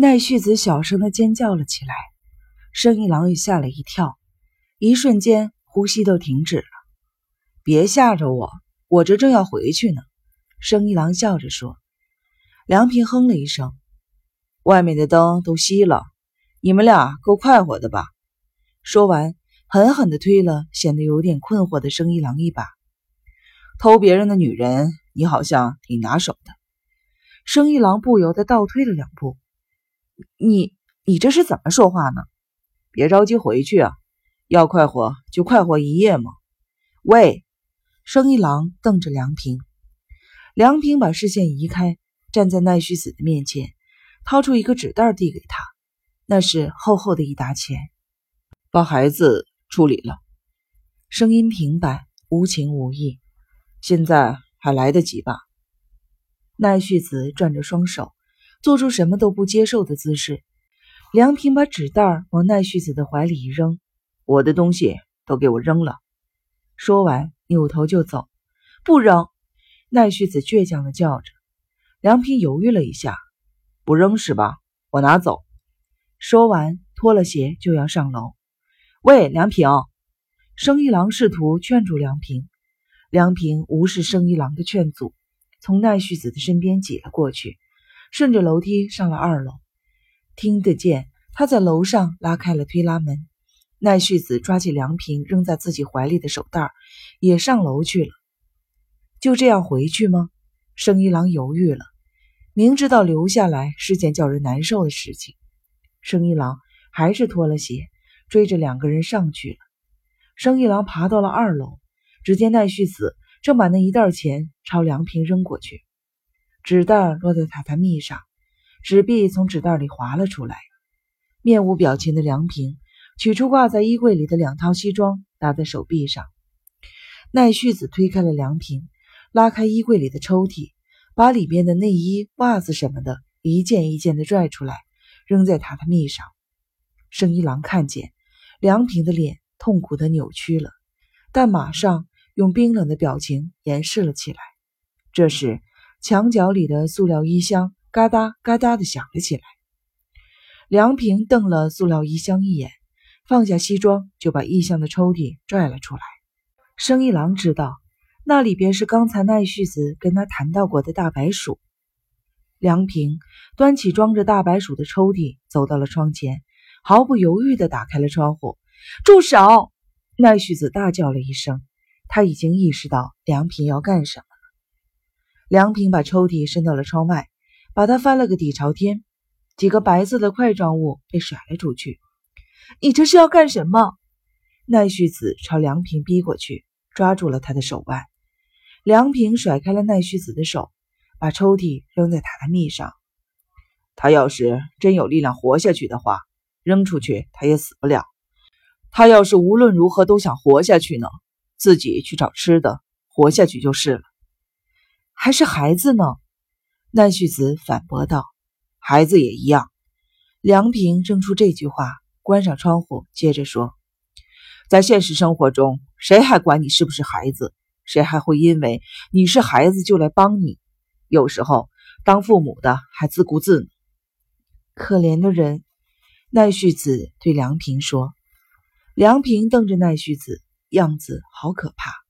奈绪子小声的尖叫了起来，生一郎也吓了一跳，一瞬间呼吸都停止了。别吓着我，我这正要回去呢。生一郎笑着说。梁平哼了一声，外面的灯都熄了，你们俩够快活的吧？说完，狠狠地推了显得有点困惑的生一郎一把。偷别人的女人，你好像挺拿手的。生一郎不由得倒退了两步。你你这是怎么说话呢？别着急回去啊，要快活就快活一夜嘛。喂，生一郎瞪着梁平，梁平把视线移开，站在奈绪子的面前，掏出一个纸袋递给他，那是厚厚的一沓钱。把孩子处理了，声音平白无情无义。现在还来得及吧？奈绪子转着双手。做出什么都不接受的姿势，梁平把纸袋往奈绪子的怀里一扔：“我的东西都给我扔了。”说完，扭头就走。“不扔！”奈绪子倔强的叫着。梁平犹豫了一下：“不扔是吧？我拿走。”说完，脱了鞋就要上楼。“喂，梁平！”生一郎试图劝住梁平，梁平无视生一郎的劝阻，从奈绪子的身边挤了过去。顺着楼梯上了二楼，听得见他在楼上拉开了推拉门。奈绪子抓起凉平扔在自己怀里的手袋，也上楼去了。就这样回去吗？生一郎犹豫了，明知道留下来是件叫人难受的事情，生一郎还是脱了鞋，追着两个人上去了。生一郎爬到了二楼，只见奈绪子正把那一袋钱朝凉平扔过去。纸袋落在榻榻米上，纸币从纸袋里滑了出来。面无表情的梁平取出挂在衣柜里的两套西装，搭在手臂上。奈绪子推开了梁平，拉开衣柜里的抽屉，把里边的内衣、袜子什么的一件一件的拽出来，扔在榻榻米上。生一郎看见梁平的脸痛苦的扭曲了，但马上用冰冷的表情掩饰了起来。这时。墙角里的塑料衣箱嘎哒嘎哒的响了起来。梁平瞪了塑料衣箱一眼，放下西装，就把衣箱的抽屉拽了出来。生一郎知道，那里边是刚才奈绪子跟他谈到过的大白鼠。梁平端起装着大白鼠的抽屉，走到了窗前，毫不犹豫地打开了窗户。住手！奈绪子大叫了一声，他已经意识到梁平要干什么。梁平把抽屉伸到了窗外，把它翻了个底朝天，几个白色的块状物被甩了出去。你这是要干什么？奈绪子朝梁平逼过去，抓住了他的手腕。梁平甩开了奈绪子的手，把抽屉扔在榻榻米上。他要是真有力量活下去的话，扔出去他也死不了。他要是无论如何都想活下去呢，自己去找吃的，活下去就是了。还是孩子呢？奈绪子反驳道：“孩子也一样。”梁平扔出这句话，关上窗户，接着说：“在现实生活中，谁还管你是不是孩子？谁还会因为你是孩子就来帮你？有时候，当父母的还自顾自呢。可怜的人。”奈绪子对梁平说。梁平瞪着奈绪子，样子好可怕。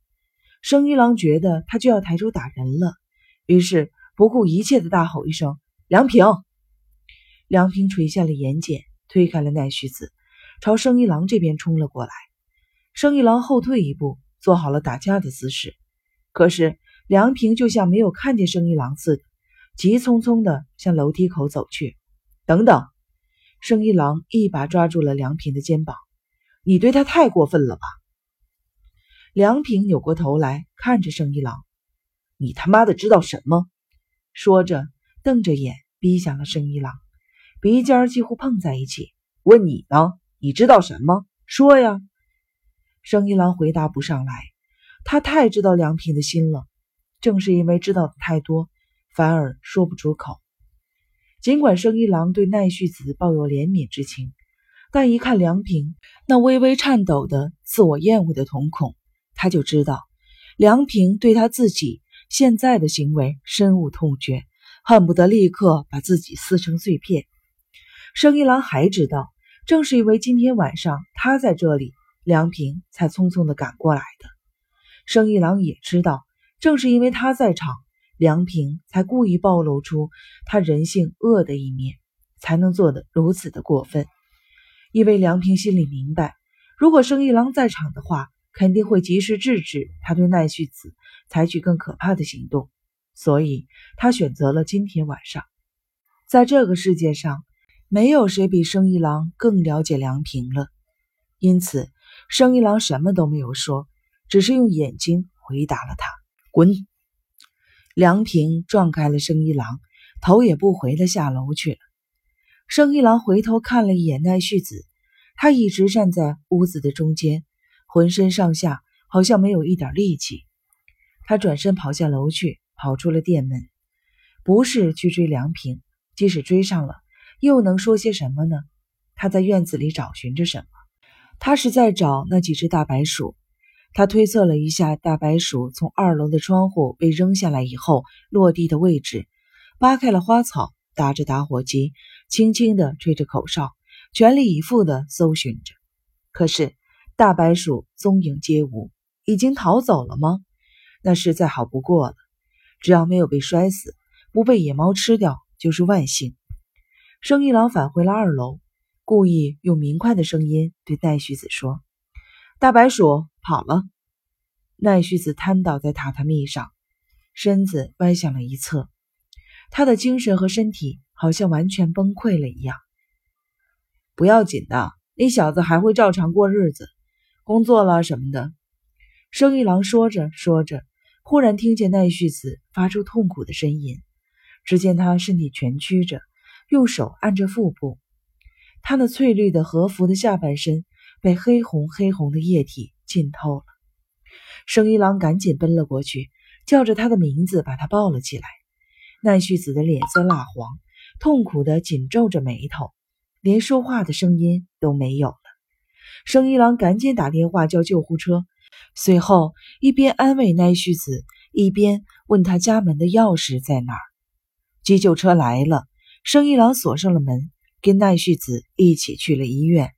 生一郎觉得他就要抬手打人了，于是不顾一切的大吼一声：“梁平！”梁平垂下了眼睑，推开了奈绪子，朝生一郎这边冲了过来。生一郎后退一步，做好了打架的姿势。可是梁平就像没有看见生一郎似的，急匆匆地向楼梯口走去。等等！生一郎一把抓住了梁平的肩膀：“你对他太过分了吧？”梁平扭过头来看着生一郎：“你他妈的知道什么？”说着，瞪着眼逼向了生一郎，鼻尖几乎碰在一起。“问你呢？你知道什么？说呀！”生一郎回答不上来，他太知道梁平的心了。正是因为知道的太多，反而说不出口。尽管生一郎对奈绪子抱有怜悯之情，但一看梁平那微微颤抖的、自我厌恶的瞳孔，他就知道，梁平对他自己现在的行为深恶痛绝，恨不得立刻把自己撕成碎片。生一郎还知道，正是因为今天晚上他在这里，梁平才匆匆的赶过来的。生一郎也知道，正是因为他在场，梁平才故意暴露出他人性恶的一面，才能做得如此的过分。因为梁平心里明白，如果生一郎在场的话，肯定会及时制止他对奈绪子采取更可怕的行动，所以他选择了今天晚上。在这个世界上，没有谁比生一郎更了解梁平了，因此生一郎什么都没有说，只是用眼睛回答了他：“滚。”梁平撞开了生一郎，头也不回的下楼去了。生一郎回头看了一眼奈绪子，他一直站在屋子的中间。浑身上下好像没有一点力气，他转身跑下楼去，跑出了店门，不是去追梁平，即使追上了，又能说些什么呢？他在院子里找寻着什么？他是在找那几只大白鼠。他推测了一下大白鼠从二楼的窗户被扔下来以后落地的位置，扒开了花草，打着打火机，轻轻地吹着口哨，全力以赴地搜寻着。可是。大白鼠踪影皆无，已经逃走了吗？那是再好不过了。只要没有被摔死，不被野猫吃掉，就是万幸。生一郎返回了二楼，故意用明快的声音对奈绪子说：“大白鼠跑了。”奈绪子瘫倒在榻榻米上，身子歪向了一侧，他的精神和身体好像完全崩溃了一样。不要紧的，你小子还会照常过日子。工作了什么的，生一郎说着说着，忽然听见奈绪子发出痛苦的呻吟。只见他身体蜷曲着，用手按着腹部，他那翠绿的和服的下半身被黑红黑红的液体浸透了。生一郎赶紧奔了过去，叫着他的名字，把他抱了起来。奈绪子的脸色蜡黄，痛苦的紧皱着眉头，连说话的声音都没有了。生一郎赶紧打电话叫救护车，随后一边安慰奈绪子，一边问他家门的钥匙在哪儿。急救车来了，生一郎锁上了门，跟奈绪子一起去了医院。